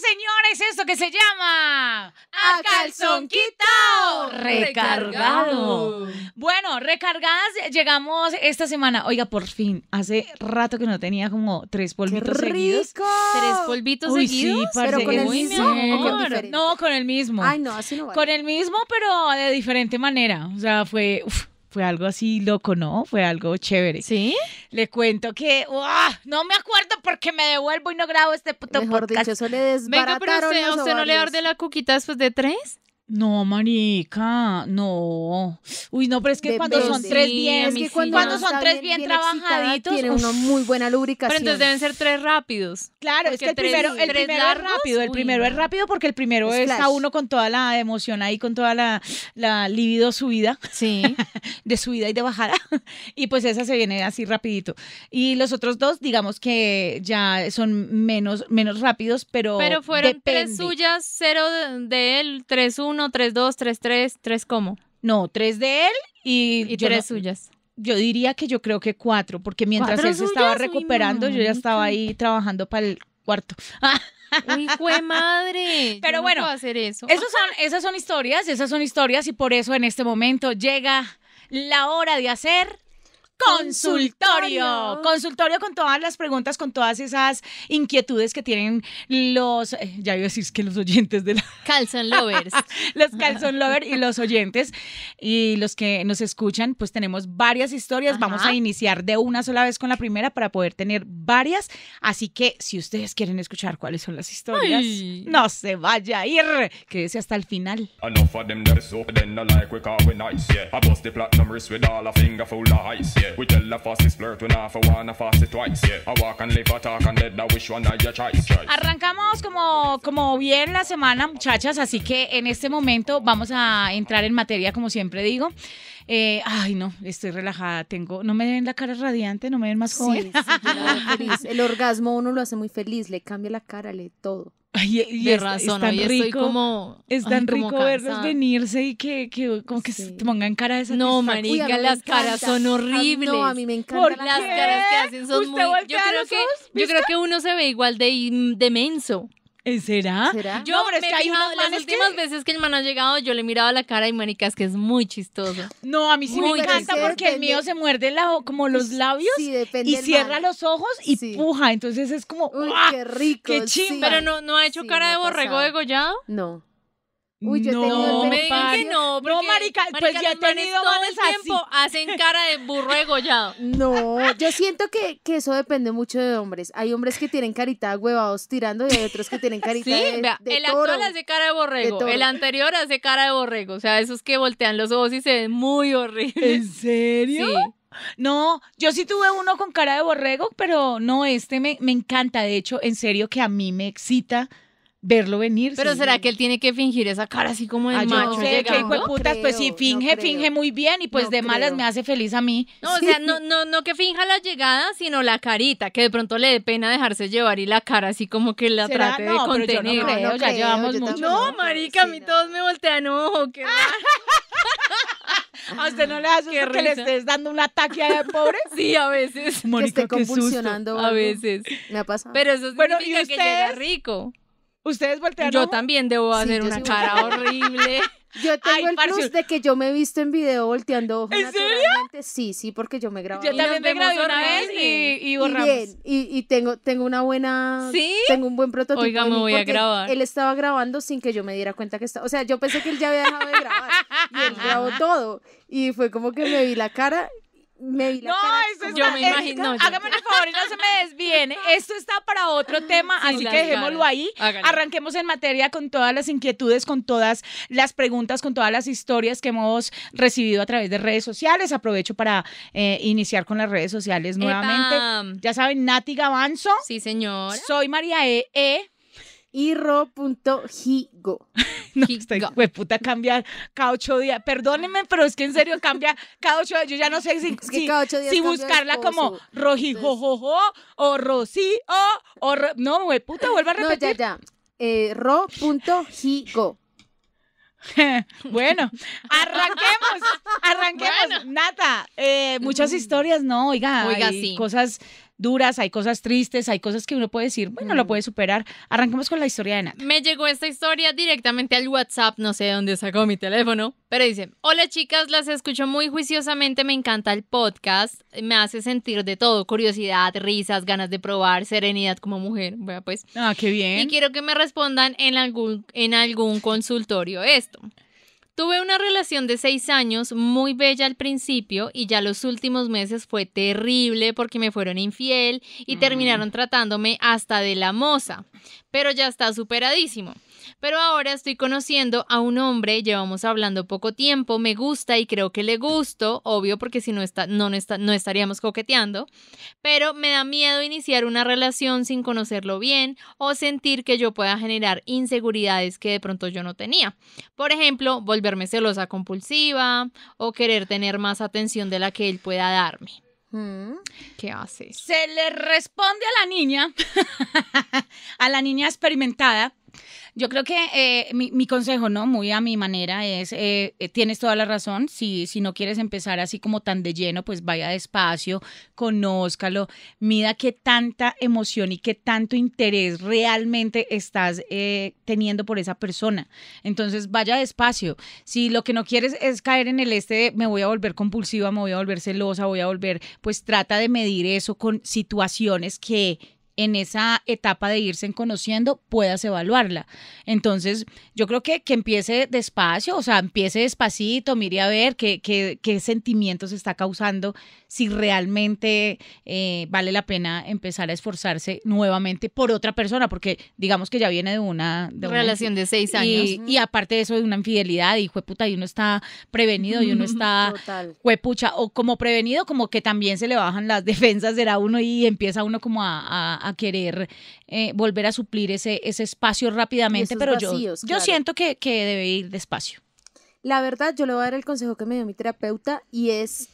Señores, esto que se llama A calzón quitao, recargado. Bueno, recargadas llegamos esta semana. Oiga, por fin, hace rato que no tenía como tres polvitos seguidos. rico! ¿Tres polvitos Uy, seguidos? sí, parce, ¿Pero con qué el muy mismo bien. o con diferente? No, con el mismo. Ay, no, así no vale. Con el mismo, pero de diferente manera. O sea, fue, uf, fue algo así loco, ¿no? Fue algo chévere. ¿Sí? Le cuento que ¡uah! no me acuerdo porque me devuelvo y no grabo este puto Mejor podcast. dicho, eso le Venga, pero usted, ¿a los usted no le arde la cuquita después de tres? No, marica, no. Uy, no, pero es que cuando son tres bien, Es que cuando, son tres bien, trabajaditos, tiene uf. una muy buena lubricación. Pero entonces deben ser tres rápidos. Claro, es que el tres- primero, el primero es rápido, el uy, primero es rápido porque el primero Es está uno con toda la emoción ahí, con toda la, la libido subida, Sí. de subida y de bajada, y pues esa se viene así rapidito. Y los otros dos, digamos que ya son menos, menos rápidos, pero Pero fueron tres suyas, cero de, de él, tres uno, tres dos, tres tres, tres cómo. No, tres de él y, Y yo tres no- suyas. Yo diría que yo creo que cuatro, porque mientras ¿Cuatro él se estaba recuperando, yo ya estaba ahí trabajando para el cuarto. Uy, fue madre. Yo Pero no bueno, puedo hacer eso. Esos son, esas son historias, esas son historias y por eso en este momento llega la hora de hacer consultorio. Consultorio. Con todas las preguntas, con todas esas inquietudes que tienen los, eh, ya iba a decir que los oyentes de la, Calzon lovers. los calzón lover y los oyentes y los que nos escuchan, pues tenemos varias historias. Ajá. Vamos a iniciar de una sola vez con la primera para poder tener varias. Así que si ustedes quieren escuchar cuáles son las historias, Ay. no se vaya a ir. Quédese hasta el final. Enough of them yeah. We tell the fastest flirt for one, a fast it twice, yeah. I walk and live, I talk and dead, I wish one your choice. Arrancamos como, como bien la semana, muchachas, así que en este momento vamos a entrar en materia, como siempre digo. Eh, ay, no, estoy relajada, tengo, no me ven la cara radiante, no me ven más Sí, joven. sí, yo la veo feliz. El orgasmo uno lo hace muy feliz, le cambia la cara, le todo. Ay, y de es, razón, es tan hoy rico, estoy como. es ay, tan como rico verlos venirse y que, que como que Sí. se pongan cara de No, satisfacción. marica, Uy, a mí me las caras son horribles. No, a mí me encanta ¿Por la Las qué? caras que hacen son ¿Usted muy. Yo creo que, yo creo que uno se ve igual de, de menso. ¿Eh, ¿Será? ¿Será? Yo No, pero es me que hay unos las que- últimas veces que el man ha llegado, yo le he mirado la cara y marica, es que es muy chistoso. No, a mí sí Uy, me encanta porque el mío se muerde la, como los labios Sí, y cierra man. los ojos y Sí. puja. Entonces es como. Uy, ¡guau! qué rico. qué sí. chimba. Pero no, no ha hecho Sí, cara de borrego degollado. No. Uy, yo he no, tenido No me digan que no, No, porque, marica, pues ya he tenido todo el tiempo hacen cara de burro degollado. No, yo siento que, que eso depende mucho de hombres. Hay hombres que tienen carita de huevados tirando y hay otros que tienen carita Sí, de, vea, de el toro. actual hace cara de borrego, el anterior hace cara de borrego, o sea, esos que voltean los ojos y se ven muy horribles. ¿En serio? Sí. No, yo sí tuve uno con cara de borrego, pero no, este me, me encanta. De hecho, en serio que a mí me excita verlo venir. Pero sí. será que él tiene que fingir esa cara así como de Ah, yo macho no sé, que llegando? hijo de putas, pues si finge, no finge muy bien y pues No de malas creo. me hace feliz a mí. No, o sea, no, no, no que finja la llegada, sino la carita, que de pronto le dé pena dejarse llevar y la cara así como que la ¿Será? trate de No, pero yo no contener. creo, ya creo, llevamos yo mucho. No, marica, a Sí, mí no. todos me voltean ojo, qué. A usted no le susto que le estés dando un ataque a pobre. Sí, a veces. que Mónica, esté qué susto. convulsionando. A veces. Me ha pasado. Pero eso Bueno, significa ¿y que llega rico. ¿Ustedes voltean Yo ojo? también debo hacer una sí cara horrible. yo tengo Ay, el plus de que yo me he visto en video volteando ojos ¿En serio? naturalmente. Sí, sí, porque yo me grabo. Yo Y también me grabé una vez y, y Y borramos. bien, y, y tengo, tengo una buena, ¿Sí? tengo un buen prototipo. Oiga, me voy a grabar. Él estaba grabando sin que yo me diera cuenta que estaba, o sea, yo pensé que él ya había dejado de grabar y él grabó todo y fue como que me vi la cara, me vi la No, cara. eso como Yo está, me es- imagino, no, yo- hágame el favor y no se me desviene. Esto está para otro tema, Sí, así que dejémoslo ahí. Arranquemos en materia con todas las inquietudes, con todas las preguntas, con todas las historias que hemos recibido a través de redes sociales. Aprovecho para eh, iniciar con las redes sociales nuevamente. Epa. Ya saben, Nati Gavanzo. Sí, señor. Soy María E. E. Y ro.higo. No, Giga. esta puta cambia cada ocho días. Perdónenme, pero es que en serio cambia cada ocho días. Yo ya no sé si, Es que si- cada ocho días si cambia de buscarla como rojijojojo o rosí o, ro- no, güey, puta, vuelva a No, repetir. ya, ya. Eh, ro.higo. bueno, arranquemos, arranquemos. Nata, eh, muchas historias, ¿no? Oiga, Oiga, hay sí. cosas duras, hay cosas tristes, hay cosas que uno puede decir, bueno, lo puede superar. Arranquemos con la historia de Nata. Me llegó esta historia directamente al WhatsApp, no sé de dónde sacó mi teléfono, pero dice, hola chicas, las escucho muy juiciosamente, me encanta el podcast, me hace sentir de todo, curiosidad, risas, ganas de probar, serenidad como mujer, bueno, pues, Ah, qué y bien. quiero que me respondan en algún, en algún consultorio esto. Tuve una relación de seis años muy bella al principio y ya los últimos meses fue terrible porque me fueron infiel y terminaron tratándome hasta de la moza, pero ya está superadísimo. Pero ahora estoy conociendo a un hombre, llevamos hablando poco tiempo, me gusta y creo que le gusto, obvio porque si no, está, no, no está- no estaríamos coqueteando, pero me da miedo iniciar una relación sin conocerlo bien o sentir que yo pueda generar inseguridades que de pronto yo no tenía. Por ejemplo, volverme celosa compulsiva o querer tener más atención de la que él pueda darme. Mm. ¿Qué haces? Se le responde a la niña, a la niña experimentada. Yo creo que eh, mi, consejo, ¿no? Muy a mi manera es, eh, eh, tienes toda la razón, si, si no quieres empezar así como tan de lleno, pues vaya despacio, conózcalo, mida qué tanta emoción y qué tanto interés realmente estás eh, teniendo por esa persona. Entonces vaya despacio. Si lo que no quieres es caer en el este de me voy a volver compulsiva, me voy a volver celosa, voy a volver, pues trata de medir eso con situaciones que en esa etapa de irse conociendo puedas evaluarla. Entonces, yo creo que, que empiece despacio, o sea, empiece despacito, mire a ver qué, qué, qué sentimientos está causando, si realmente eh, vale la pena empezar a esforzarse nuevamente por otra persona, porque digamos que ya viene de una, de una Relación de seis años. y, y aparte de eso, de una infidelidad, y puta, y uno está prevenido, y uno está huepucha, o como prevenido, como que también se le bajan las defensas de uno y empieza uno como a, a- a querer eh, volver a suplir ese, ese espacio rápidamente, pero yo, vacíos, yo claro. siento que, que debe ir despacio. La verdad, yo le voy a dar el consejo que me dio mi terapeuta y es,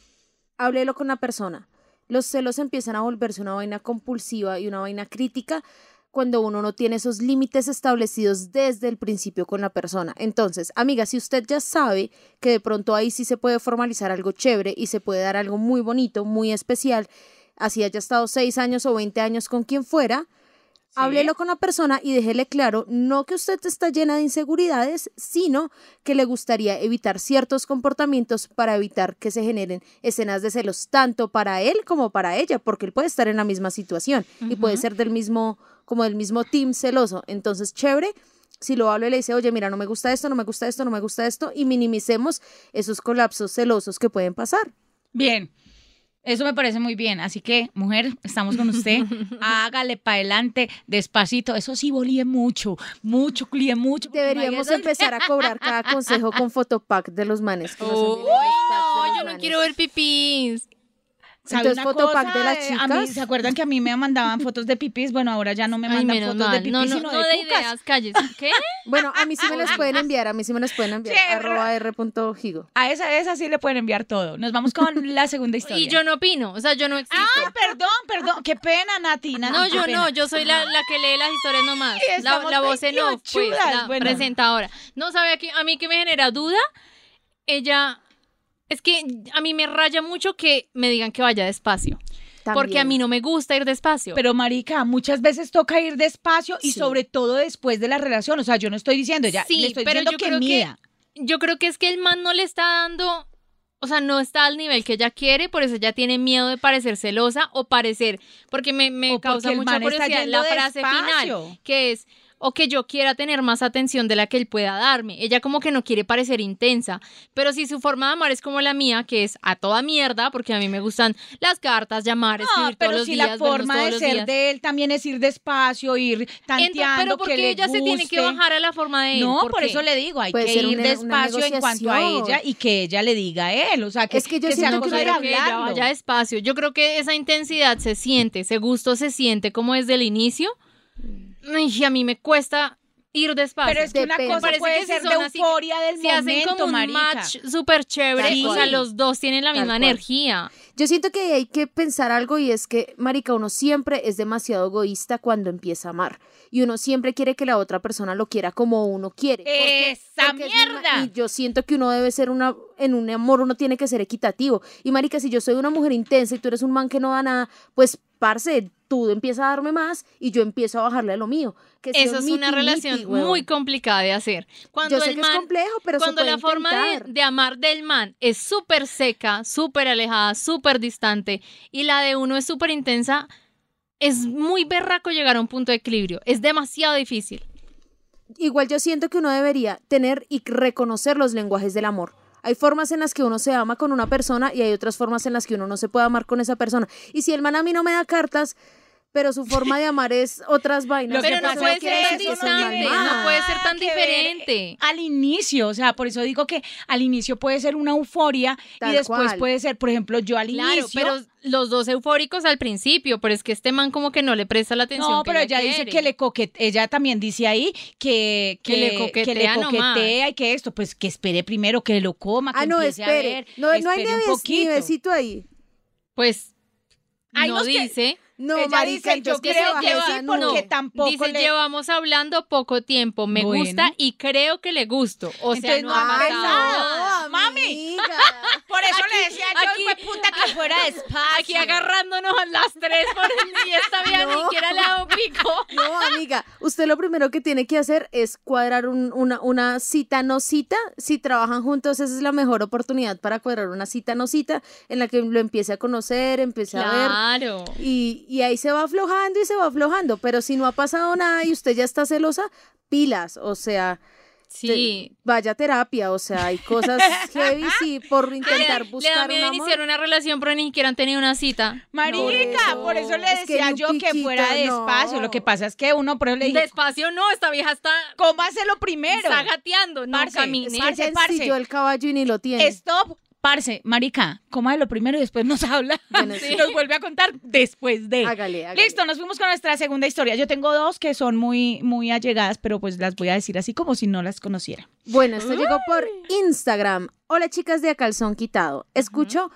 háblelo con la persona. Los celos empiezan a volverse una vaina compulsiva y una vaina crítica cuando uno no tiene esos límites establecidos desde el principio con la persona. Entonces, amiga, si usted ya sabe que de pronto ahí sí se puede formalizar algo chévere y se puede dar algo muy bonito, muy especial, así haya estado seis años o 20 años con quien fuera, Háblelo con la persona y déjele claro, no que usted está llena de inseguridades, sino que le gustaría evitar ciertos comportamientos para evitar que se generen escenas de celos tanto para él como para ella, porque él puede estar en la misma situación y puede ser del mismo, como del mismo team celoso. Entonces, chévere, si lo hablo y le dice, oye, mira, no me gusta esto, no me gusta esto, no me gusta esto, y minimicemos esos colapsos celosos que pueden pasar. Bien. Eso me parece muy bien. Así que, mujer, estamos con usted. Hágale para adelante, despacito. Eso sí, volíe mucho, mucho, clié mucho. Deberíamos empezar a cobrar cada consejo con fotopack de los manes. que no, los yo no manes. quiero ver pipís. ¿Sabe Entonces, una fotopack de las Eh, a mí, chicas. ¿Se acuerdan que a mí me mandaban fotos de pipis? Bueno, ahora ya no me Ay, mandan menos fotos de mal. pipis, No, no, sino no de, de cucas. ideas, calles. ¿Qué? Bueno, a mí sí me las pueden enviar, a mí sí me las pueden enviar. Arroba r.higo. A esa, a esa sí le pueden enviar todo. Nos vamos con la segunda historia. Y yo no opino, o sea, yo no existo. Ay, perdón, perdón. Qué pena, Nati. Nati, No, yo pena. no, yo soy la, la que lee las historias nomás. Ay, La, la voz en off, pues, la Bueno. presentadora. No, ¿sabe a, qué- a mí que me genera duda? Ella, es que a mí me raya mucho que me digan que vaya despacio. Porque a mí no me gusta ir despacio. Pero, marica, muchas veces toca ir despacio y Sí. sobre todo después de la relación. O sea, yo no estoy diciendo ya, Sí, le estoy pero diciendo yo que creo que- yo creo que es que el man no le está dando, o sea, no está al nivel que ella quiere, por eso ella tiene miedo de parecer celosa o parecer, porque me, me O porque causa el mucha curiosidad la frase despacio. final, que es, o que yo quiera tener más atención de la que él pueda darme. Ella como que no quiere parecer intensa, pero si su forma de amar es como la mía, que es a toda mierda, porque a mí me gustan las cartas, llamar, No, escribir pero todos los si días, la forma de ser días. de él también es ir despacio, ir tanteando pero que porque le ella se tiene que bajar a la forma de él. No, por, eso le digo, hay Puede que ir una- una despacio en cuanto a ella y que ella le diga a él. O sea, que, Es que yo que siento no que de creo que ella hablarlo. vaya despacio. Yo creo que esa intensidad se siente, ese gusto se siente como desde el inicio. Y a mí me cuesta ir despacio. Pero es que una cosa Parece puede que si ser de son así, euforia del si hacen momento, como un marica. match súper chévere, Sí. o sea, los dos tienen la Tal misma cual. energía. Yo siento que hay que pensar algo y es que, marica, uno siempre es demasiado egoísta cuando empieza a amar. Y uno siempre quiere que la otra persona lo quiera como uno quiere. Porque- ¡Esa porque es mierda! Y yo siento que uno debe ser una, en un amor uno tiene que ser equitativo. Y marica, si yo soy una mujer intensa y tú eres un man que no da nada, pues, parce, tú empiezas a darme más y yo empiezo a bajarle a lo mío. Que Eso es una relación muy complicada de hacer. Cuando Yo sé el que man es complejo, pero se cuando puede la forma de, de amar del man es súper seca, súper alejada, súper distante y la de uno es súper intensa, es muy berraco llegar a un punto de equilibrio. Es demasiado difícil. Igual yo siento que uno debería tener y reconocer los lenguajes del amor. Hay formas en las que uno se ama con una persona y hay otras formas en las que uno no se puede amar con esa persona. Y si el man a mí no me da cartas, pero su forma de amar es otras vainas. Que Pero no puede que ser tan distante, no puede ser tan que diferente. Al inicio, o sea, por eso digo que al inicio puede ser una euforia Tal y después cual. puede ser, por ejemplo, yo al Claro, inicio. pero los dos eufóricos al principio, pero es que este man como que no le presta la atención. no, que pero ella dice que le coquetea, ella también dice ahí que, Que le coquetea nomás. coquetea y que esto, pues que espere primero que lo coma, que Ah, no, empiece a espere. ver, no, no hay espere ni, un poquito. besito ahí. Pues no que- dice. No, Ella marica, dice, yo que creo que esa sí, nube. porque No, tampoco Dice, le... llevamos hablando poco tiempo, me Bueno. gusta y creo que le gusto. O sea, Entonces, no no ha pasado Mami. Por eso Aquí- le decía yo, aquí- puta, que fuera despacio. Aquí agarrándonos a las tres por y esta vieja ni No. siquiera le ha pico. No, amiga, usted lo primero que tiene que hacer es cuadrar un- una, una cita no cita. Si trabajan juntos, esa es la mejor oportunidad para cuadrar una cita no cita en la que lo empiece a conocer, empiece a ver. Claro. Y, y ahí se va aflojando y se va aflojando. Pero si no ha pasado nada y usted ya está celosa, pilas. O sea, Sí. te- vaya a terapia. O sea, hay cosas heavy sí, por Le, intentar le da buscar un iniciar una relación, pero ni siquiera han tenido una cita. Marica, por eso le es que decía yo que fuera despacio. no. Lo que pasa es que uno, por eso le dije, Despacio no, esta vieja está, cómaselo primero. está gateando, no Parce, camine. Es que Parce, parce. el caballo y ni lo tiene. Stop. Parce, marica, cómalo primero y después nos habla. Bueno, Sí. Nos vuelve a contar después de. Hágale, hágale. Listo, nos fuimos con nuestra segunda historia. Yo tengo dos que son muy, muy allegadas, pero pues las voy a decir así como si no las conociera. Bueno, esto llegó por Instagram. Hola chicas de A Calzón Quitado. Escucho,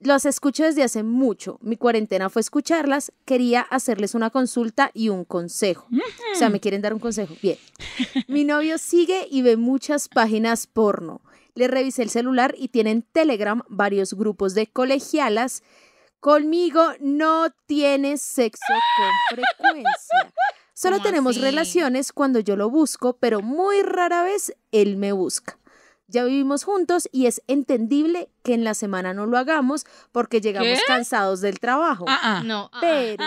los escucho desde hace mucho. Mi cuarentena fue escucharlas. Quería hacerles una consulta y un consejo. O sea, me quieren dar un consejo. Bien. Mi novio sigue y ve muchas páginas porno. Le revisé el celular y tiene en Telegram varios grupos de colegialas. Conmigo no tiene sexo con frecuencia. Solo ¿Cómo tenemos así? relaciones cuando yo lo busco, pero muy rara vez él me busca. Ya vivimos juntos y es entendible que en la semana no lo hagamos porque llegamos ¿Qué? cansados del trabajo. Ah, ah. No. ah, Pero,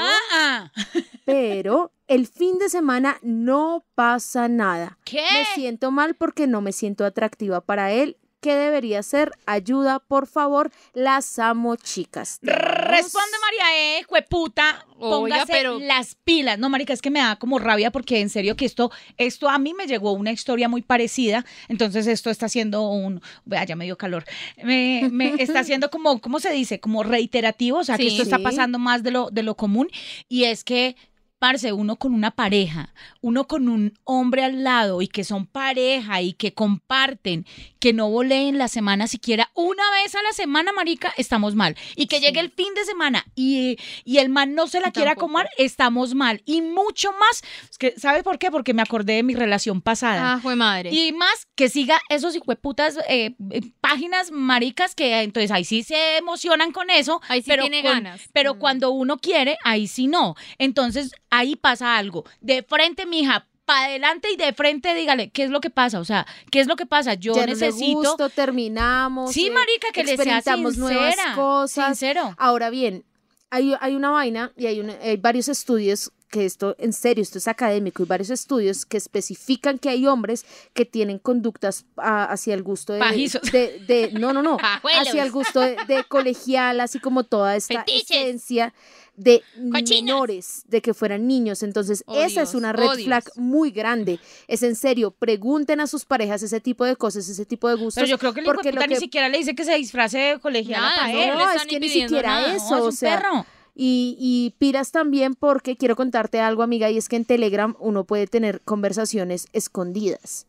pero el fin de semana no pasa nada. ¿Qué? Me siento mal porque no me siento atractiva para él. ¿Qué debería hacer? Ayuda, por favor. Las amo, chicas. Responde María E, jueputa, Oiga, póngase pero- las pilas. No, marica, es que me da como rabia porque en serio que esto, esto a mí me llegó una historia muy parecida. Entonces esto está haciendo un, vea, ya me dio calor. Me, me está haciendo como, ¿cómo se dice? Como reiterativo, o sea, que Sí. esto está Sí. pasando más de lo, de lo común. Y es que parce, uno con una pareja, uno con un hombre al lado y que son pareja y que comparten, que no voleen la semana siquiera una vez a la semana, marica, estamos mal. Y que llegue el fin de semana y, y el man no se la quiera Tampoco. comer, estamos mal. Y mucho más, que, ¿sabe por qué? Porque me acordé de mi relación pasada. Ah, fue madre. Y más que siga esos hijueputas eh, eh, páginas maricas que eh, entonces ahí sí se emocionan con eso. Ahí sí pero tiene con- ganas. Pero Mm. cuando uno quiere, ahí sí no. Entonces ahí pasa algo. De frente, mija, para adelante y de frente, dígale, ¿qué es lo que pasa? O sea, ¿qué es lo que pasa? Yo Ya no le necesito. gusto, terminamos. sí, eh, marica, que le sea sincera. nuevas cosas. Sincero. Ahora bien, hay, hay una vaina y hay, una- hay varios estudios que esto, en serio, esto es académico, y varios estudios que especifican que hay hombres que tienen conductas ah, hacia el gusto de, Pajizos. de, de- no, no, no, Pajuelos. hacia el gusto de, colegial, así como toda esta Fetiches. esencia de menores, de que fueran niños. Entonces, Oh, esa es una red oh, Dios. flag muy grande. Es en serio, pregunten a sus parejas ese tipo de cosas, ese tipo de gustos. Pero yo creo que el porque lo que ni siquiera le dice que se disfrace de Nada, para no, no, es que ni siquiera nada. eso, No, es o un sea, perro. Y, y piras también porque quiero contarte algo, amiga, y es que en Telegram uno puede tener conversaciones escondidas.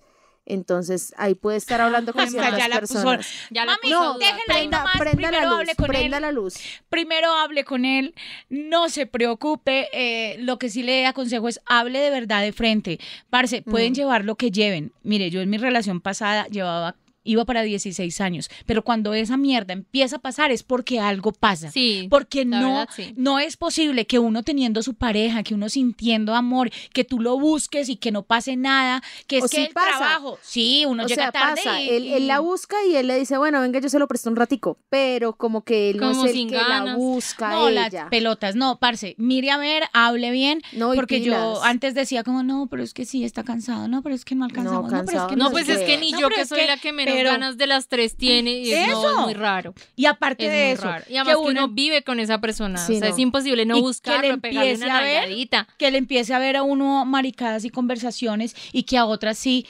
Entonces ahí puede estar hablando con ciertas ya la puso- personas. Ya la Mami, puso No, ahí prenda, nomás, prenda la primero luz, hable con prenda él. la luz. primero hable con él, no se preocupe, eh, lo que sí le aconsejo es hable de verdad de frente. Parce, pueden Mm. llevar lo que lleven. Mire, yo en mi relación pasada llevaba iba para 16 años, pero cuando esa mierda empieza a pasar es porque algo pasa. Sí, Porque no, verdad, sí. no es posible que uno teniendo su pareja, que uno sintiendo amor, que tú lo busques y que no pase nada, que es O que sí el pasa. trabajo, sí, uno O llega sea, tarde pasa, y, él, él la busca y él le dice, bueno, venga, yo se lo presto un ratico, pero como que él no es el que la busca no, las pelotas, no, parce, mire a ver, hable bien, No, porque yo antes decía como, no, pero es que sí, está cansado, no, pero es que no alcanzamos, no, pero es que no No, pues qué". es que ni No, yo que soy que- la que menos pero- ganas de las tres tiene, y es, no, Eso. es muy raro. Y aparte Es de eso, raro. Y además que uno, uno vive con esa persona. Sí, o sea, no. es imposible no Y que buscarlo, le una a ver que le empiece a ver a uno maricadas y conversaciones y que a otras sí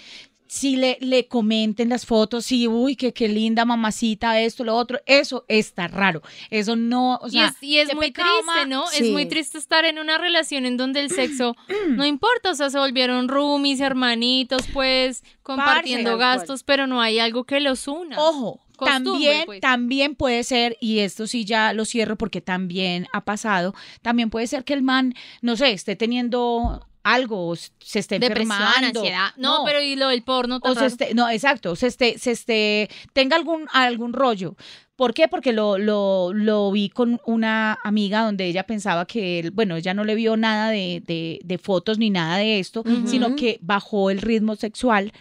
sí le, le comenten las fotos, sí, uy, que qué linda mamacita, esto, lo otro, eso está raro. Eso no, o Y sea, es, y es muy triste. ¿no? Es muy triste estar en una relación en donde el sexo no importa, o sea, se volvieron roomies, hermanitos, pues, compartiendo gastos, pero no hay algo que los una. Ojo, Costumbre, también, pues. también puede ser, y esto sí ya lo cierro porque también ha pasado, también puede ser que el man, no sé, esté teniendo algo, o se esté Depresión, enfermando. ansiedad. No, pero y lo del porno o se raro? esté, no, exacto, se esté, se esté, tenga algún, algún rollo. ¿Por qué? Porque lo, lo, lo vi con una amiga donde ella pensaba que él, bueno, ella no le vio nada de, de, de fotos ni nada de esto, sino que bajó el ritmo sexual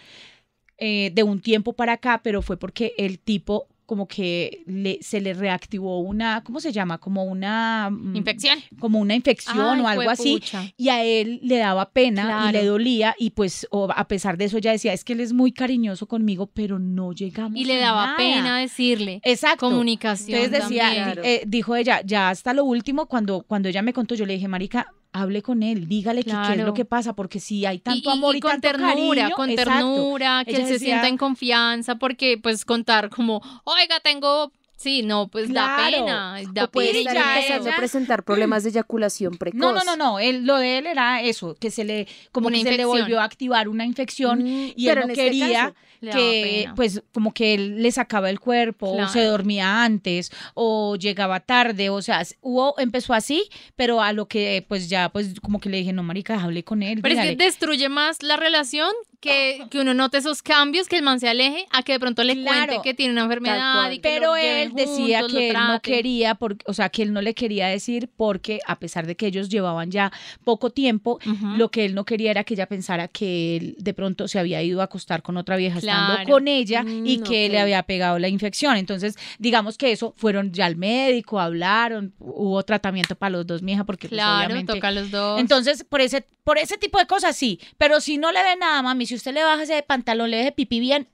eh, de un tiempo para acá, pero fue porque el tipo como que le, se le reactivó una, ¿cómo se llama? Como una... mm, Infección. Como una infección Ay, o algo así y a él le daba pena y le dolía y pues o a pesar de eso ella decía es que él es muy cariñoso conmigo pero no llegamos Y le daba nada". pena decirle. exacto Comunicación. entonces decía eh, dijo ella ya hasta lo último cuando cuando ella me contó yo le dije marica hable con él dígale que qué es lo que pasa porque si hay tanto y, amor y, y con tanto ternura, cariño, con exacto. ternura, que él se decía- sienta en confianza, porque pues contar como, oiga, tengo, sí, no, pues da Claro. pena, da O puede pena. estar ya empezando a presentar problemas de eyaculación precoz. no, no, no, no, él, lo de él era eso, que se le, como Una que se le infección. volvió a activar una infección Mm, y pero él en no este quería caso, Le daba que pena. pues como que él le sacaba el cuerpo o se Claro. dormía antes o llegaba tarde o sea hubo empezó así pero a lo que pues ya pues como que le dije no marica hablé con él Pero es que dígale". destruye más la relación que, que uno note esos cambios, que el man se aleje, a que de pronto le Claro. cuente que tiene una enfermedad y que pero él decía juntos, que él no quería porque o sea que él no le quería decir porque a pesar de que ellos llevaban ya poco tiempo lo que él no quería era que ella pensara que él de pronto se había ido a acostar con otra vieja estando con ella Mm, y que le había pegado la infección. Entonces, digamos que eso fueron ya al médico, hablaron, hubo tratamiento para los dos, mija, porque pues, Claro, obviamente. toca a los dos. Entonces, por ese, por ese tipo de cosas sí, pero si no le ve nada, mami, si usted le baja ese pantalón, le deje pipí bien,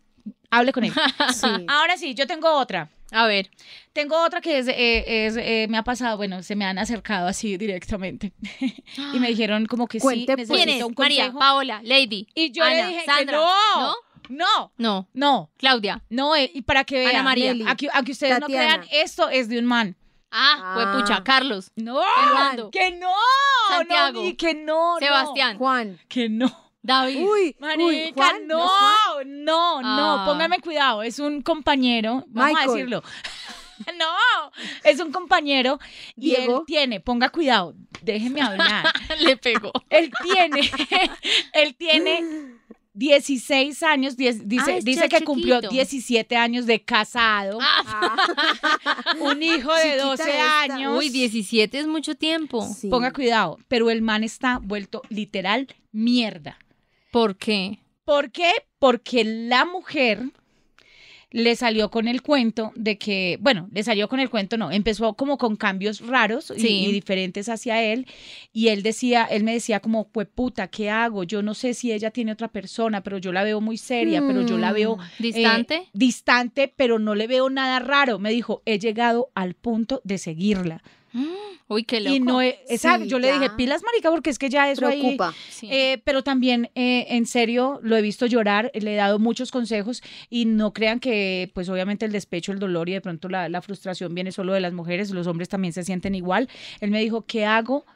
hable con él. Sí. Ahora sí, yo tengo otra. a ver, Tengo otra que es, eh, es, eh, me ha pasado, bueno, se me han acercado así directamente y me dijeron como que Cuente, sí, pues. necesito ¿quién es? un María. Paola, Lady. Y yo Ana, le dije Sandra, que no, ¿no? no, No, no, Claudia. no, eh, y para que vean, Ana María. Nelly, aquí, aunque ustedes Tatiana. no crean, esto es de un man. Ah, fue pucha, Ah. Carlos. No, Fernando. que no, Santiago. no, ni que no, no. Sebastián. Juan. que no. David. Uy, uy, Marica, Juan, no, ¿no no, no, Ah. pónganme cuidado, es un compañero, vamos a decirlo. No, es un compañero y él Diego. tiene, ponga cuidado, déjeme hablar. Le pegó. él tiene, él tiene 16 años, diez- dice, Ah, dice que cumplió chiquito. 17 años de casado, Ah, Ah, un hijo de chiquita 12 esta. años. uy, 17 es mucho tiempo. sí. Ponga cuidado, pero el man está vuelto literal mierda. ¿Por qué? ¿Por qué? Porque la mujer le salió con el cuento de que, bueno, le salió con el cuento, no, empezó como con cambios raros y, Sí. y diferentes hacia él y él decía, él me decía como, pues puta, ¿qué hago? Yo no sé si ella tiene otra persona, pero yo la veo muy seria, pero yo la veo Mm. ¿Distante? eh, distante, pero no le veo nada raro. Me dijo, he llegado al punto de seguirla. Uy, qué loco. Y no, he- exacto, Sí, yo le dije, pilas, marica, porque es que ya eso ahí- Preocupa. Sí. eh, pero también, eh, en serio, lo he visto llorar, le he dado muchos consejos y no crean que, pues obviamente el despecho, el dolor y de pronto la, la frustración viene solo de las mujeres, los hombres también se sienten igual. Él me dijo, ¿qué hago?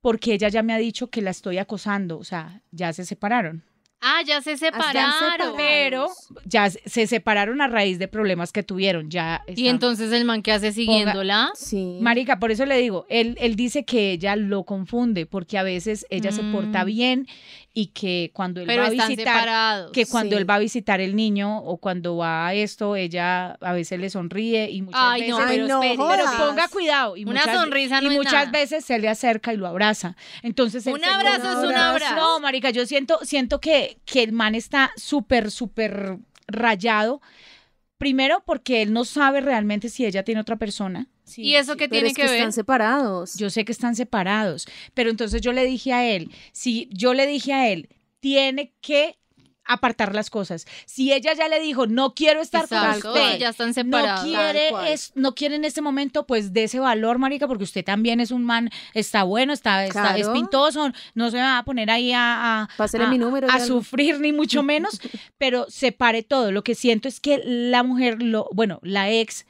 Porque ella ya me ha dicho que la estoy acosando, o sea, ya se separaron. Ah, ya se separaron. separados. pero ya se- se separaron a raíz de problemas que tuvieron. Ya Y entonces el man que hace siguiéndola. Sí. Marica, por eso le digo, él, él dice que ella lo confunde, porque a veces ella se porta Mm. bien y que cuando él Pero va a visitar, separados. que cuando Sí. él va a visitar el niño o cuando va a esto, ella a veces le sonríe y muchas Ay, veces no, Ay, pero no espere. pero jodas. ponga cuidado. Y Una muchas, sonrisa no y es muchas nada. veces se le acerca y lo abraza. Entonces Un abrazo es un abrazo. No, marica, yo siento, siento que, que el man está súper, súper rayado. Primero porque él no sabe realmente si ella tiene otra persona. Sí, ¿Y eso sí. qué tiene es que, que ver? están separados. Yo sé que están separados, pero entonces yo le dije a él, si yo le dije a él, tiene que apartar las cosas. Si ella ya le dijo, no quiero estar Exacto, con usted, ya están no separados. quiere, Tal cual. es, no quiere en este momento, pues de ese valor, marica, porque usted también es un man, está bueno, está, está es pintoso, no se va a poner ahí a, a, a- mi número. a ya. sufrir ni mucho menos, pero separe todo. Lo que siento es que la mujer, lo, bueno, la ex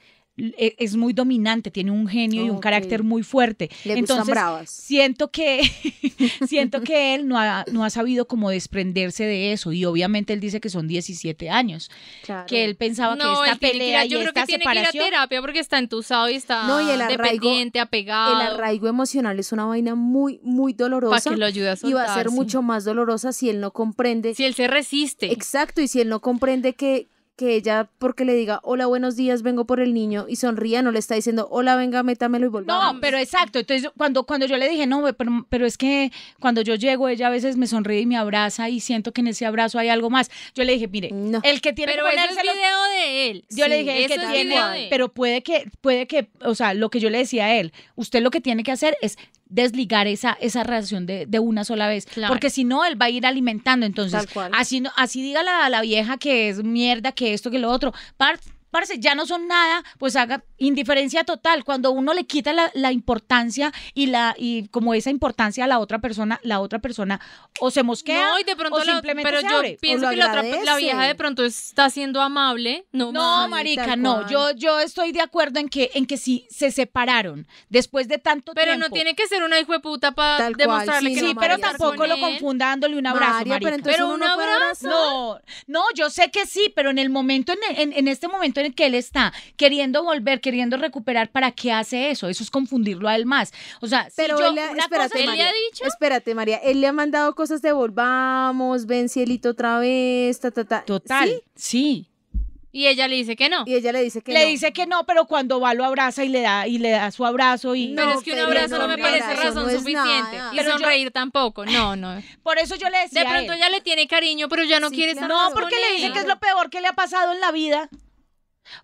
es muy dominante, tiene un genio y un carácter muy fuerte. Le gustan Entonces, bravas. siento que siento que él no ha, no ha sabido como desprenderse de eso y obviamente él dice que son 17 años, Claro. que él pensaba No, que esta él tiene que ir a- pelea y yo creo esta que tiene que ir a separación terapia porque está entusado y está No, y el arraigo- dependiente, apegado. El arraigo emocional es una vaina muy, muy para dolorosa. que lo ayude a Y va a ser mucho más dolorosa si él no comprende. Si él se resiste. Exacto, y si él no comprende que, que ella, porque le diga, hola, buenos días, vengo por el niño, y sonría, no le está diciendo, hola, venga, métamelo y volvamos. No, pero exacto. Entonces, cuando, cuando yo le dije, no, pero, pero es que cuando yo llego, ella a veces me sonríe y me abraza y siento que en ese abrazo hay algo más. Yo le dije, mire, No. el que tiene Pero que ese es ponérselo video de él. Yo le dije, el que es tiene, video de él. pero puede que, puede que, o sea, lo que yo le decía a él, usted lo que tiene que hacer es desligar esa, esa relación de, de una sola vez, Claro. porque si no, él va a ir alimentando, entonces, así, así diga la, la vieja que es mierda, que esto, que lo otro, par- parce, ya no son nada, pues haga indiferencia total, cuando uno le quita la, la importancia y la, y como esa importancia a la otra persona, la otra persona o se mosquea, No, y de pronto o la- simplemente pero se yo abre. pienso que la, otra, la vieja de pronto está siendo amable. No, No, Sí, marica, no. Yo, yo estoy de acuerdo en que, en que si se separaron después de tanto pero tiempo. no tiene que ser una hijo de puta para demostrarle sí, que Sí, no, no pero María, tampoco lo confunda dándole un abrazo, María, marica. pero Pero uno un abrazo. abrazar. No, no, yo sé que sí, pero en el momento, en, en, en este momento en el que él está queriendo volver, queriendo recuperar, ¿para qué hace eso? Eso es confundirlo a él más. O sea, si Pero yo, él, le- una espérate, cosa- ¿Él le ha dicho? Espérate, María, él le ha mandado cosas de volvamos, ven cielito otra vez, ta, ta, ta. Total, ¿Sí? sí. Y ella le dice que no. Y ella le dice que le no. dice que no, pero cuando va lo abraza y le da y le da su abrazo y Pero No, es que un pero abrazo no no, me parece razón no suficiente. nada. Y Pero yo- sonreír tampoco. No, no. por eso yo le decía De a pronto él, ella le tiene cariño, pero ya no Sí, quiere claro. estar No, más porque con le dice él. que es lo peor que le ha pasado en la vida.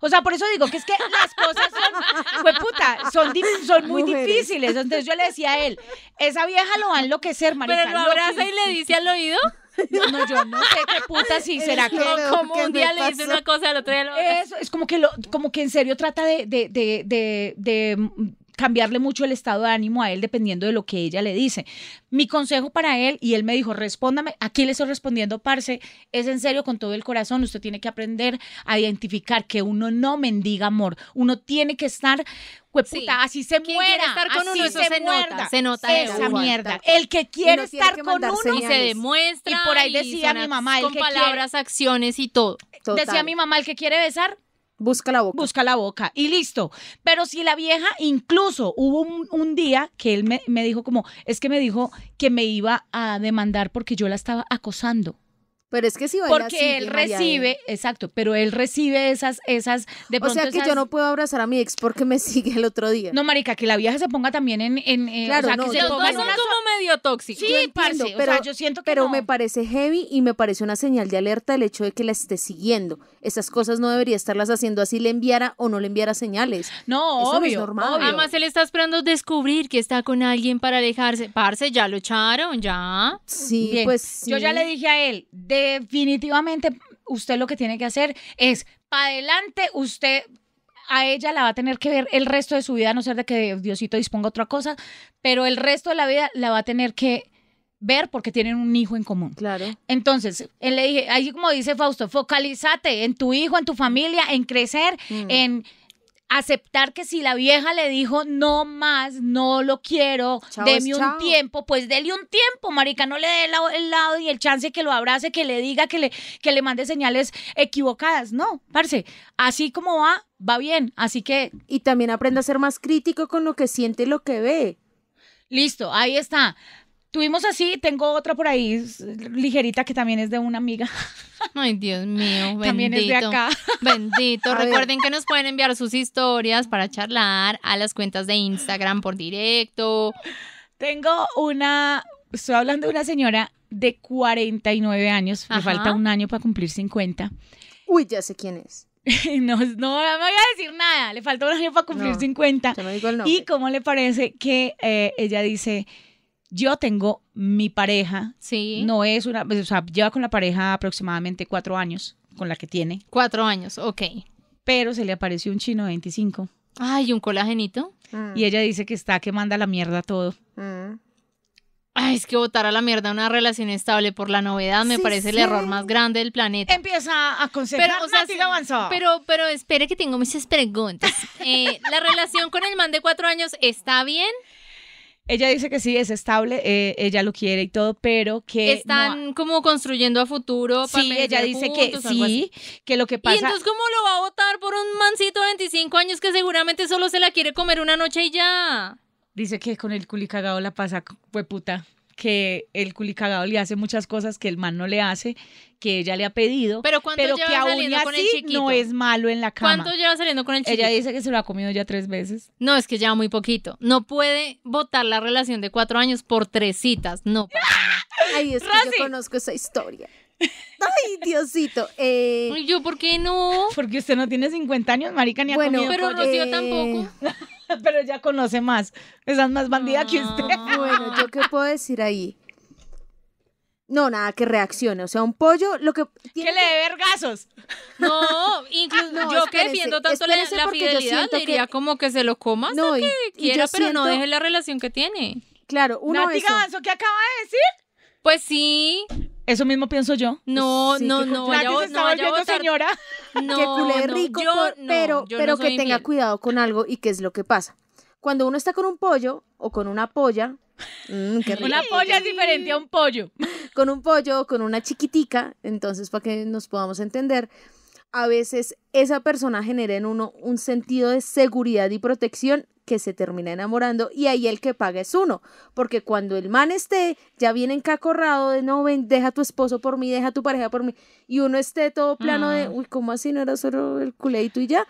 O sea, por eso digo que es que las cosas son, fue puta, son, di- son muy Mujeres. difíciles. Entonces yo le decía a él, esa vieja lo va a enloquecer, marica. Pero lo abraza y le dice al oído. No, no, yo no sé qué puta sí, será que... Como que un día le dice una cosa, al otro día lo. Eso, es como que lo, como que en serio trata de, de, de, de, de, cambiarle mucho el estado de ánimo a él dependiendo de lo que ella le dice. Mi consejo para él, y él me dijo, respóndame, aquí le estoy respondiendo, parce, es en serio con todo el corazón, usted tiene que aprender a identificar que uno no mendiga amor, uno tiene que estar, hueputa, Sí. así se muera, estar con así uno, eso se, se nota, se nota esa mierda. El que quiere estar que con uno, Y se demuestra. Y por ahí decía mi mamá, el Con que quiere- palabras, acciones y todo. Total. decía mi mamá, el que quiere besar, Busca la boca. busca la boca y listo. Pero si la vieja, incluso hubo un, día que él me, me dijo como, es que me dijo que me iba a demandar porque yo la estaba acosando. Pero es que si baila Porque él María, recibe, ¿eh? exacto, pero él recibe esas, esas, de O sea que esas- yo no puedo abrazar a mi ex porque me sigue el otro día. No, marica, que la vieja se ponga también en, en eh, Claro, o sea, no, que se yo Los ponga dos en son una como medio tóxicos. Sí, Yo entiendo, parce, o pero- sea, yo siento que Pero no. me parece heavy y me parece una señal de alerta el hecho de que la esté siguiendo. Esas cosas no debería estarlas haciendo así le enviara o no le enviara señales. No, Eso no obvio, es normal. obvio. Además, él está esperando descubrir que está con alguien para alejarse. Parce, ya lo echaron, ya. Sí, Bien, pues Yo sí. ya le dije a él, definitivamente usted lo que tiene que hacer es, para adelante, usted a ella la va a tener que ver el resto de su vida, a no ser de que Diosito disponga otra cosa, pero el resto de la vida la va a tener que ver porque tienen un hijo en común. Claro. Entonces, él le dije, ahí como dice Fausto, focalízate en tu hijo, en tu familia, en crecer, Mm. en aceptar que si la vieja le dijo no más, no lo quiero, Chao deme un chao. tiempo, pues dele un tiempo, marica, no le dé el, lado- el lado y el chance que lo abrace, que le diga, que le, que le mande señales equivocadas. No, parce, así como va, va bien. Así que, Y también aprende a ser más crítico con lo que siente y lo que ve. listo, ahí está. Tuvimos así, tengo otra por ahí ligerita que también es de una amiga, Ay, Dios mío, bendito. también es de acá. Bendito. A ver. Recuerden que nos pueden enviar sus historias para charlar a las cuentas de Instagram por directo. Tengo una, estoy hablando de una señora de 49 años, me Ajá. falta un año para cumplir 50. Uy, ya sé quién es. No, no, no me voy a decir nada, le falta un año para cumplir No. 50. Ya no digo el nombre. ¿Y cómo le parece que eh, ella dice, yo tengo mi pareja, Sí. no es una, o sea, lleva con la pareja aproximadamente cuatro años, con la que tiene, Cuatro años, ok. pero se le apareció un chino de 25 Ay, un colagenito. Mm, y ella dice que está que manda la mierda todo. mm. Ay, es que botar a la mierda una relación estable por la novedad me Sí, parece el error más grande del planeta. Empieza a aconsejar, Pero, o sea, sí, pero, pero espere que tengo muchas preguntas. Eh, ¿La relación con el man de cuatro años está bien? Ella dice que sí, es estable, eh, ella lo quiere y todo, pero que... ¿Están no- como construyendo a futuro? para sí, ella dice que juntos sí, que lo que ¿Y pasa... entonces cómo lo va a votar por un mancito de 25 años que seguramente solo se la quiere comer una noche y ya? Dice que con el culicagado la pasa, fue puta. Que el culicagado le hace muchas cosas que el man no le hace, que ella le ha pedido, Pero ¿cuánto pero lleva que aún saliendo con el así chiquito? no es malo en la cama. ¿Cuánto lleva saliendo con el chiquito? Ella dice que se lo ha comido ya tres veces. No, es que lleva muy poquito. No puede votar la relación de cuatro años por tres citas. No. Ay, es que Rosy. yo conozco esa historia. Ay, Diosito. Eh, ¿Yo por qué no? Porque usted no tiene 50 años, marica, ni ha Bueno, comido Pero. Rocío eh, tampoco. pero ella conoce más. Esa es más bandida que usted. Ah. bueno, ¿yo qué puedo decir ahí? No, nada, que reaccione. O sea, un pollo, lo que que tiene le dé vergazos. No, incluso No, yo que defiendo tanto la, la fidelidad, le diría que- como que se lo coma hasta No, y- que quiera, yo pero no deje la relación que tiene. Claro, uno Nati eso. ¿qué acaba de decir? Pues sí, Eso mismo pienso yo. no, Sí, no, no, se no está volviendo votar. señora. No, que culé no, rico, yo por- no, pero, yo pero no que tenga infiel. cuidado con algo y qué es lo que pasa. Cuando uno está con un pollo o con una polla, mm, qué rico, Una polla es diferente a un pollo. con un pollo o con una chiquitica, entonces para que nos podamos entender, a veces esa persona genera en uno un sentido de seguridad y protección que se termina enamorando y ahí el que paga es uno, porque cuando el man esté ya viene encacorrado de no ven, deja a tu esposo por mí, deja a tu pareja por mí y uno esté todo plano de, Mm. uy, ¿cómo así no era solo el culeito y ya?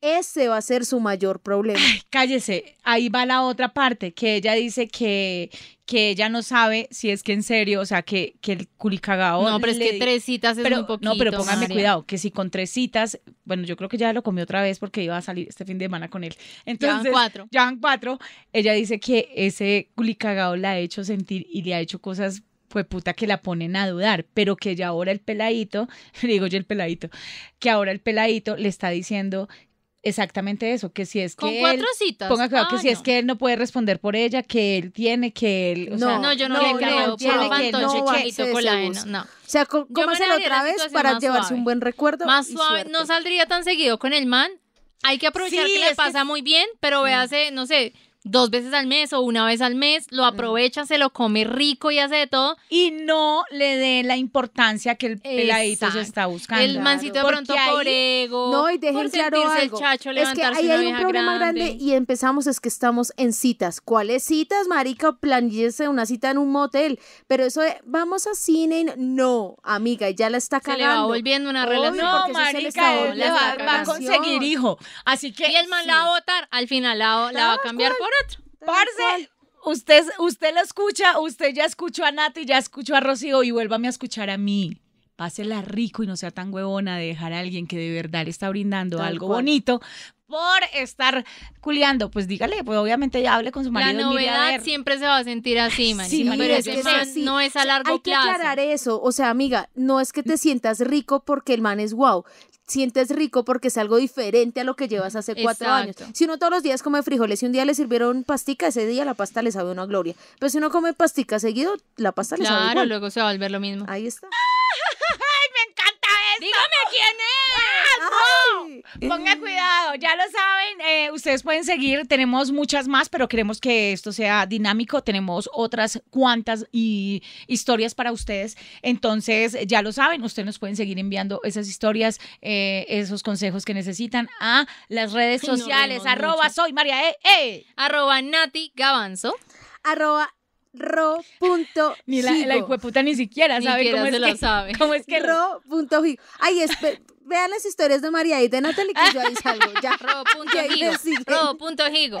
Ese va a ser su mayor problema. Cállese, ahí va la otra parte, que ella dice que, que ella no sabe si es que en serio, o sea, que, que el culicagao... No, pero es que tres citas es pero, muy poquito. No, pero póngame María. cuidado, que si con tres citas, bueno, yo creo que ya lo comió otra vez porque iba a salir este fin de semana con él. Entonces, cuatro. Ya van cuatro. Ella dice que ese culicagao la ha hecho sentir y le ha hecho cosas fue puta que la ponen a dudar, pero que ya ahora el peladito, le digo yo el peladito, que ahora el peladito le está diciendo exactamente eso, que si es Con que cuatro él, citas. ponga cuidado, que Ah, si es no. que él no puede responder por ella, que él tiene, que él, o No, sea, No, yo no, No, le no, creo. tiene Puro que- no colágeno. No. O sea, cómaselo otra vez para llevarse suave. un buen recuerdo. Más suave, no saldría tan seguido con el man. Hay que aprovechar Sí, que le que pasa es- muy bien, pero véase, no sé, dos veces al mes o una vez al mes, lo aprovecha, se lo come rico y hace de todo. y no le dé la importancia que el peladito se está buscando. El mancito de Porque pronto ahí- por ego. No, y dejen por claro algo. el chacho, es que ahí hay un problema grande. y empezamos es que estamos en citas. ¿Cuáles citas, marica? Planíese una cita en un motel. Pero eso de, vamos a cine, no- amiga, ya la está Se le cagando. va volviendo una Obvio, relación. No, marica, él le va, va a conseguir hijo. Así que Y el man Sí. la va a votar, al final la, la va a cambiar cual. por otro. Parce, usted, usted lo escucha, usted ya escuchó a Nati, ya escuchó a Rocío y vuélvame a escuchar a mí. Pásela rico y no sea tan huevona de dejar a alguien que de verdad le está brindando Tal algo cual. bonito por estar culeando. Pues dígale, pues obviamente ya hable con su La marido. y mire a novedad ver. siempre se va a sentir así, man. Sí, pero es que man sí. no es a largo Hay que plazo. aclarar eso. O sea, amiga, no es que te sientas rico porque el man es wow. Sientes rico porque es algo diferente a lo que llevas hace cuatro Exacto. años. Si uno todos los días come frijoles y un día le sirvieron pastica, ese día la pasta le sabe a una gloria. Pero si uno come pastica seguido, la pasta le sabe Claro, igual. luego se va a volver lo mismo. Ahí está. ¡Me encanta esto! Dígame quién es. Ponga cuidado, ya lo saben, eh, ustedes pueden seguir, tenemos muchas más, pero queremos que esto sea dinámico, tenemos otras cuantas y historias para ustedes, entonces ya lo saben, ustedes nos pueden seguir enviando esas historias, eh, esos consejos que necesitan a las redes sociales, arroba mucho. soy María E. E. Arroba Nati Gavanzo. Arroba ro punto Ni la, la hijueputa ni siquiera Ni sabe cómo es se que, lo sabe. cómo es que Ro punto higo. Ay, espe- vean las historias de María y de Natalie que yo ahí salgo. Ya. Ro punto Y ahí higo. me siguen. Ro punto higo.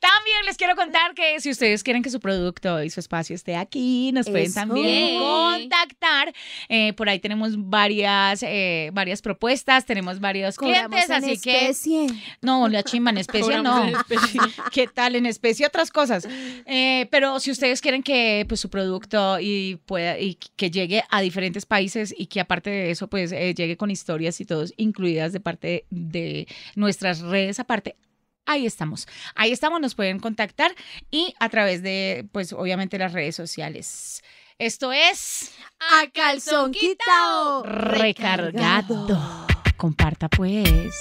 También les quiero contar que si ustedes quieren que su producto y su espacio esté aquí, nos pueden también contactar. Eh, por ahí tenemos varias, eh, varias propuestas, tenemos varios Cobramos clientes, en así que especie. no, la chimba en especie Cobramos no. en especie. ¿Qué tal en especie otras cosas? Eh, pero si ustedes quieren que pues, su producto y pueda y que llegue a diferentes países y que aparte de eso pues eh, llegue con historias y todos incluidas de parte de nuestras redes aparte. Ahí estamos, ahí estamos, nos pueden contactar y a través de, pues obviamente las redes sociales. Esto es A calzón quitao. recargado. Comparta pues.